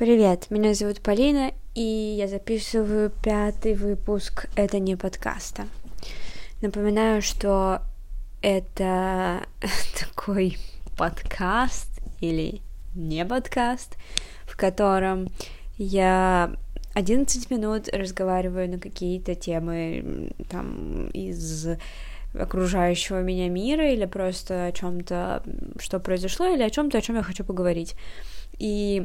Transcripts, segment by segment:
Привет, меня зовут Полина, и я записываю пятый выпуск «Это не подкаста». Напоминаю, что это такой подкаст или не подкаст, в котором я 11 минут разговариваю на какие-то темы там из окружающего меня мира или просто о чем-то, что произошло, или о чем-то, о чем я хочу поговорить. И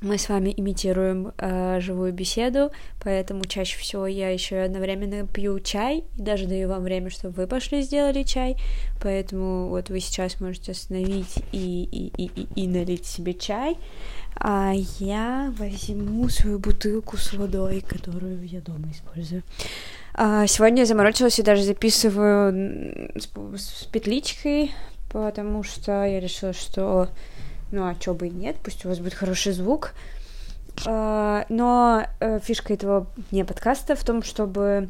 мы с вами имитируем э, живую беседу, поэтому чаще всего я еще одновременно пью чай и даже даю вам время, чтобы вы пошли сделали чай. Поэтому вот вы сейчас можете остановить и, и, и, и, и налить себе чай, а я возьму свою бутылку с водой, которую я дома использую. А, сегодня я заморочилась и даже записываю с, с петличкой, потому что я решила, что ну а чё бы и нет, пусть у вас будет хороший звук. А, но э, фишка этого не подкаста в том, чтобы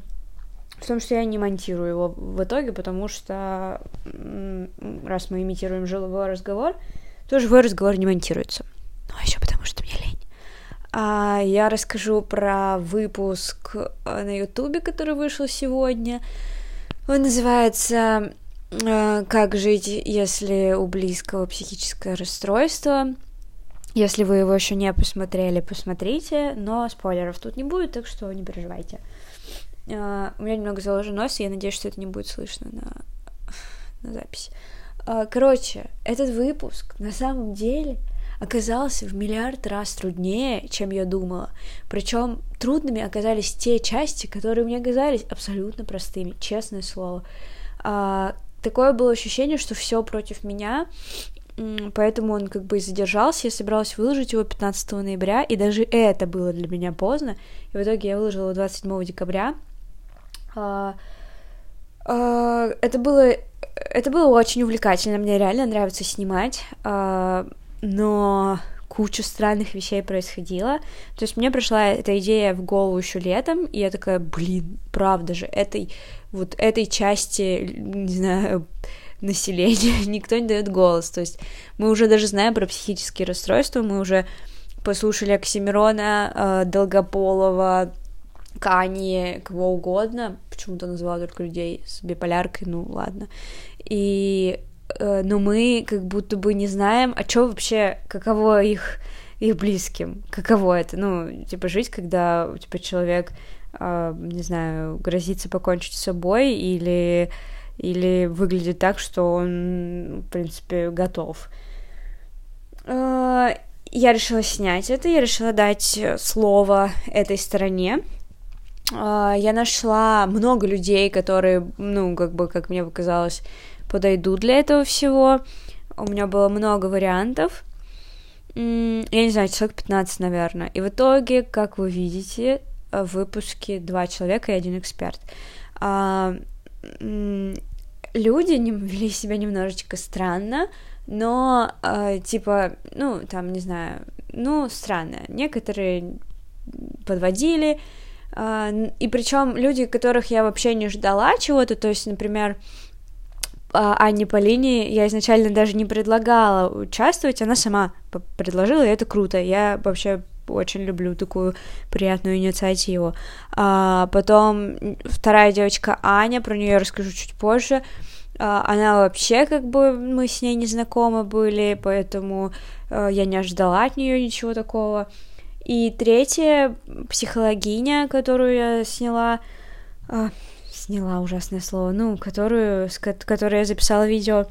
в том, что я не монтирую его в итоге, потому что раз мы имитируем живой разговор, то живой разговор не монтируется. Ну, а еще потому, что мне лень. А я расскажу про выпуск э, на Ютубе, который вышел сегодня. Он называется как жить, если у близкого психическое расстройство. Если вы его еще не посмотрели, посмотрите, но спойлеров тут не будет, так что не переживайте. Э, у меня немного заложен нос, и я надеюсь, что это не будет слышно на, на записи. Э, короче, этот выпуск на самом деле оказался в миллиард раз труднее, чем я думала. Причем трудными оказались те части, которые мне казались абсолютно простыми, честное слово такое было ощущение, что все против меня, поэтому он как бы задержался, я собиралась выложить его 15 ноября, и даже это было для меня поздно, и в итоге я выложила 27 декабря. А, а, это было это было очень увлекательно, мне реально нравится снимать, а, но куча странных вещей происходило. То есть мне пришла эта идея в голову еще летом, и я такая, блин, правда же, этой вот этой части, не знаю, населения никто не дает голос. То есть мы уже даже знаем про психические расстройства, мы уже послушали Оксимирона, э, Долгополова, Кани, кого угодно, почему-то называла только людей с биполяркой, ну ладно. И но мы как будто бы не знаем, а что вообще, каково их их близким, каково это, ну, типа, жить, когда у тебя человек а, не знаю, грозится покончить с собой или, или выглядит так, что он, в принципе, готов. А, я решила снять это, я решила дать слово этой стороне. А, я нашла много людей, которые, ну, как бы, как мне показалось, подойдут для этого всего. У меня было много вариантов. Я не знаю, человек 15, наверное. И в итоге, как вы видите, в выпуске два человека и один эксперт. А, люди вели себя немножечко странно, но а, типа, ну, там, не знаю, ну, странно. Некоторые подводили, а, и причем люди, которых я вообще не ждала чего-то, то есть, например, Анне Полине я изначально даже не предлагала участвовать, она сама предложила, и это круто. Я вообще очень люблю такую приятную инициативу. А, потом вторая девочка Аня, про нее я расскажу чуть позже. А, она вообще как бы мы с ней не знакомы были, поэтому а, я не ожидала от нее ничего такого. И третья психологиня, которую я сняла, а, сняла ужасное слово, ну, которую, с которой я записала видео,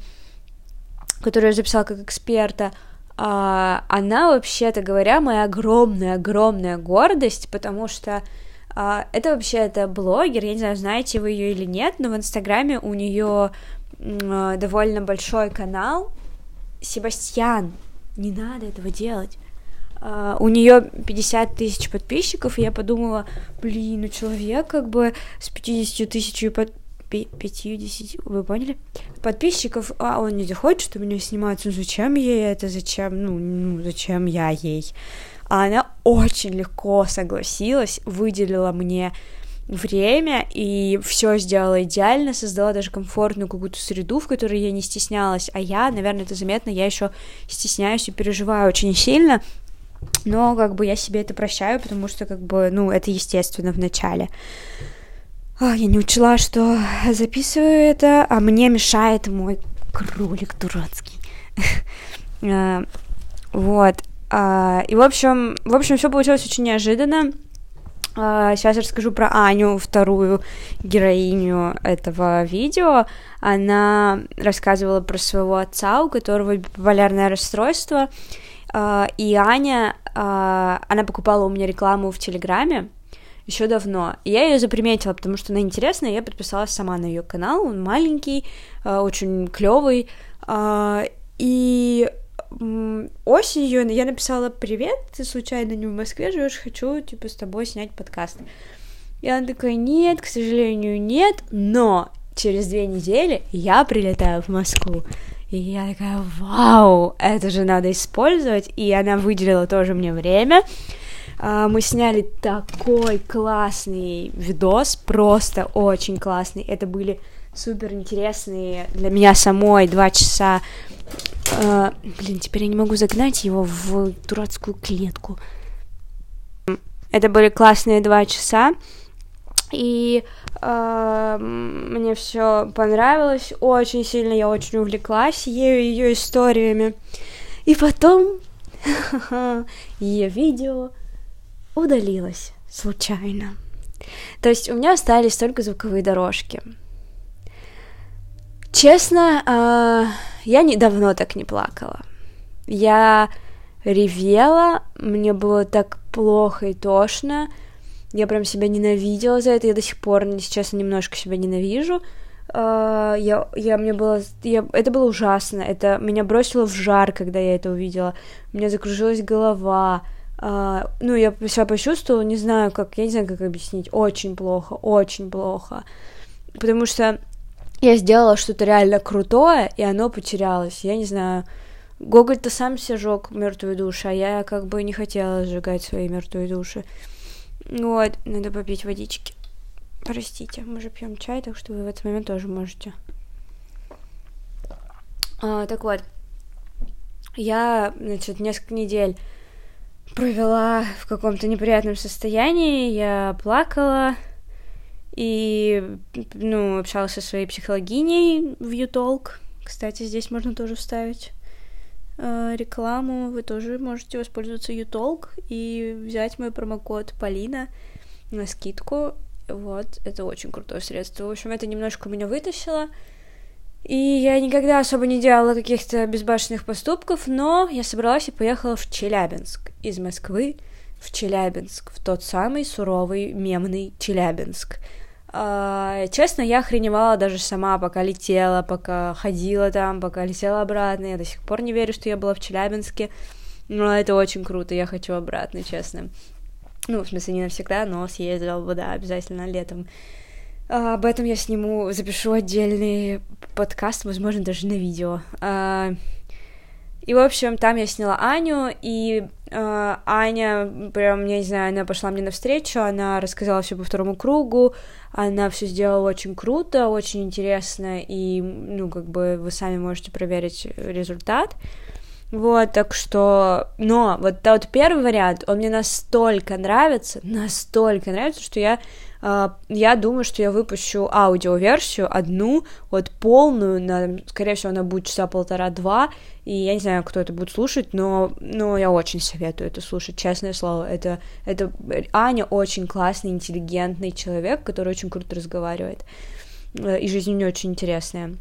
которую я записала как эксперта, а, она, вообще-то говоря, моя огромная-огромная гордость, потому что а, это вообще это блогер, я не знаю, знаете вы ее или нет, но в Инстаграме у нее а, довольно большой канал. Себастьян, не надо этого делать. Uh, у нее 50 тысяч подписчиков, и я подумала, блин, ну человек как бы с 50 тысяч под... 50, вы поняли? Подписчиков, а он не захочет, чтобы меня снимать, ну зачем ей это, зачем, ну, ну зачем я ей? А она очень легко согласилась, выделила мне время и все сделала идеально, создала даже комфортную какую-то среду, в которой я не стеснялась, а я, наверное, это заметно, я еще стесняюсь и переживаю очень сильно, но как бы я себе это прощаю, потому что как бы, ну, это естественно в начале. Я не учла, что записываю это, а мне мешает мой кролик дурацкий. А, вот. А, и, в общем, в общем, все получилось очень неожиданно. Сейчас а, расскажу про Аню, вторую героиню этого видео. Она рассказывала про своего отца, у которого биполярное расстройство. И Аня, она покупала у меня рекламу в Телеграме, еще давно. Я ее заприметила, потому что она интересная, и я подписалась сама на ее канал. Он маленький, э, очень клевый. А, и осенью я написала «Привет, ты случайно не в Москве живешь? Хочу, типа, с тобой снять подкаст». И она такая «Нет, к сожалению, нет, но через две недели я прилетаю в Москву». И я такая «Вау, это же надо использовать!» И она выделила тоже мне время, а, мы сняли такой классный видос, просто очень классный. Это были супер интересные для меня самой два часа. Uh, блин, теперь я не могу загнать его в дурацкую клетку. Это были классные два часа. И э, мне все понравилось очень сильно, я очень увлеклась ею, ее историями. И потом ее видео удалилась случайно. То есть у меня остались только звуковые дорожки. Честно, э, я недавно так не плакала. Я ревела, мне было так плохо и тошно. Я прям себя ненавидела за это, я до сих пор, честно, немножко себя ненавижу. Uh, я, я, мне было, я, это было ужасно, это меня бросило в жар, когда я это увидела, у меня закружилась голова, Uh, ну, я себя почувствовала, не знаю, как, я не знаю, как объяснить, очень плохо, очень плохо, потому что я сделала что-то реально крутое, и оно потерялось, я не знаю, Гоголь-то сам себе жег мертвые души, а я как бы не хотела сжигать свои мертвые души. Вот, надо попить водички. Простите, мы же пьем чай, так что вы в этот момент тоже можете. А, так вот, я, значит, несколько недель провела в каком-то неприятном состоянии, я плакала и, ну, общалась со своей психологиней в Ютолк. Кстати, здесь можно тоже вставить рекламу. Вы тоже можете воспользоваться Ютолк и взять мой промокод Полина на скидку. Вот, это очень крутое средство. В общем, это немножко меня вытащило. И я никогда особо не делала каких-то безбашенных поступков, но я собралась и поехала в Челябинск из Москвы в Челябинск, в тот самый суровый мемный Челябинск. Uh, честно, я охреневала даже сама, пока летела, пока ходила там, пока летела обратно. Я до сих пор не верю, что я была в Челябинске. Но это очень круто, я хочу обратно, честно. Ну, в смысле, не навсегда, но съездила бы, да, обязательно летом. Uh, об этом я сниму, запишу отдельный подкаст, возможно, даже на видео. Uh, и, в общем, там я сняла Аню, и э, Аня, прям, я не знаю, она пошла мне навстречу, она рассказала все по второму кругу, она все сделала очень круто, очень интересно, и, ну, как бы вы сами можете проверить результат. Вот, так что, но вот тот первый вариант, он мне настолько нравится, настолько нравится, что я я думаю, что я выпущу аудиоверсию одну, вот полную, на, скорее всего, она будет часа полтора-два, и я не знаю, кто это будет слушать, но, но я очень советую это слушать, честное слово, это, это Аня очень классный, интеллигентный человек, который очень круто разговаривает, э, и жизнь у нее очень интересная.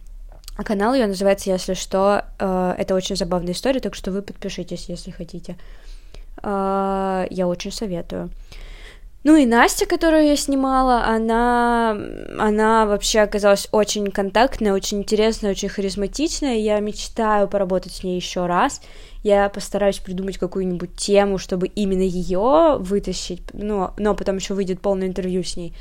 А канал ее называется, если что, uh, это очень забавная история, так что вы подпишитесь, если хотите. Uh, я очень советую. Ну и Настя, которую я снимала, она, она вообще оказалась очень контактная, очень интересная, очень харизматичная. Я мечтаю поработать с ней еще раз. Я постараюсь придумать какую-нибудь тему, чтобы именно ее вытащить. Ну, но потом еще выйдет полное интервью с ней.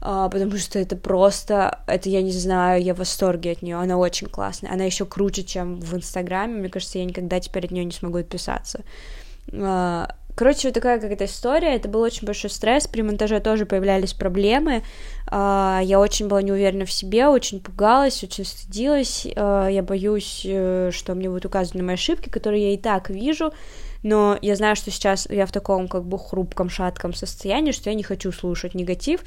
А, потому что это просто, это я не знаю, я в восторге от нее. Она очень классная. Она еще круче, чем в Инстаграме. Мне кажется, я никогда теперь от нее не смогу отписаться. А, Короче, вот такая какая-то история, это был очень большой стресс, при монтаже тоже появлялись проблемы, а, я очень была неуверена в себе, очень пугалась, очень стыдилась, а, я боюсь, э, что мне будут указаны мои ошибки, которые я и так вижу, но я знаю, что сейчас я в таком как бы хрупком, шатком состоянии, что я не хочу слушать негатив,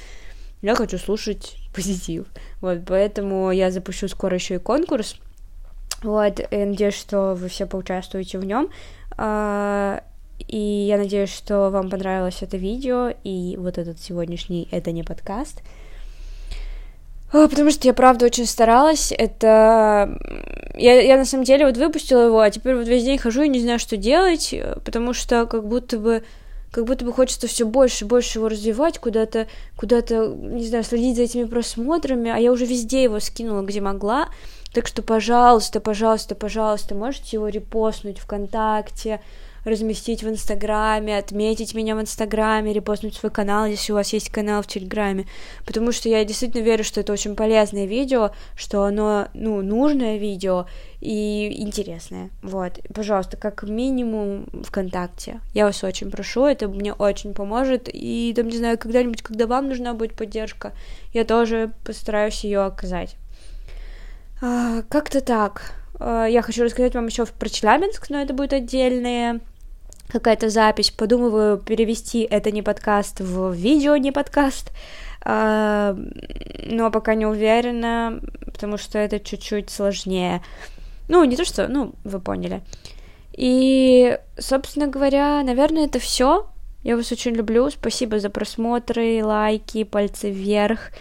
я хочу слушать позитив. Вот, поэтому я запущу скоро еще и конкурс. Вот, и надеюсь, что вы все поучаствуете в нем. И я надеюсь, что вам понравилось это видео и вот этот сегодняшний «Это не подкаст». А, потому что я, правда, очень старалась. Это... Я, я, на самом деле, вот выпустила его, а теперь вот весь день хожу и не знаю, что делать, потому что как будто бы как будто бы хочется все больше и больше его развивать, куда-то, куда-то, не знаю, следить за этими просмотрами, а я уже везде его скинула, где могла, так что, пожалуйста, пожалуйста, пожалуйста, можете его репостнуть ВКонтакте, разместить в Инстаграме, отметить меня в Инстаграме, репостнуть свой канал, если у вас есть канал в Телеграме, потому что я действительно верю, что это очень полезное видео, что оно, ну, нужное видео и интересное, вот, пожалуйста, как минимум ВКонтакте, я вас очень прошу, это мне очень поможет, и, там, не знаю, когда-нибудь, когда вам нужна будет поддержка, я тоже постараюсь ее оказать. А, как-то так. А, я хочу рассказать вам еще про Челябинск, но это будет отдельная какая-то запись. Подумываю перевести это не подкаст в видео не подкаст, а, но пока не уверена, потому что это чуть-чуть сложнее. Ну, не то что, ну, вы поняли. И, собственно говоря, наверное, это все. Я вас очень люблю. Спасибо за просмотры, лайки, пальцы вверх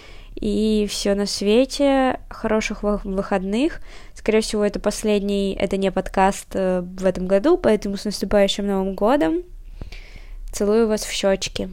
и все на свете. Хороших выходных. Скорее всего, это последний, это не подкаст э, в этом году, поэтому с наступающим Новым годом. Целую вас в щечки.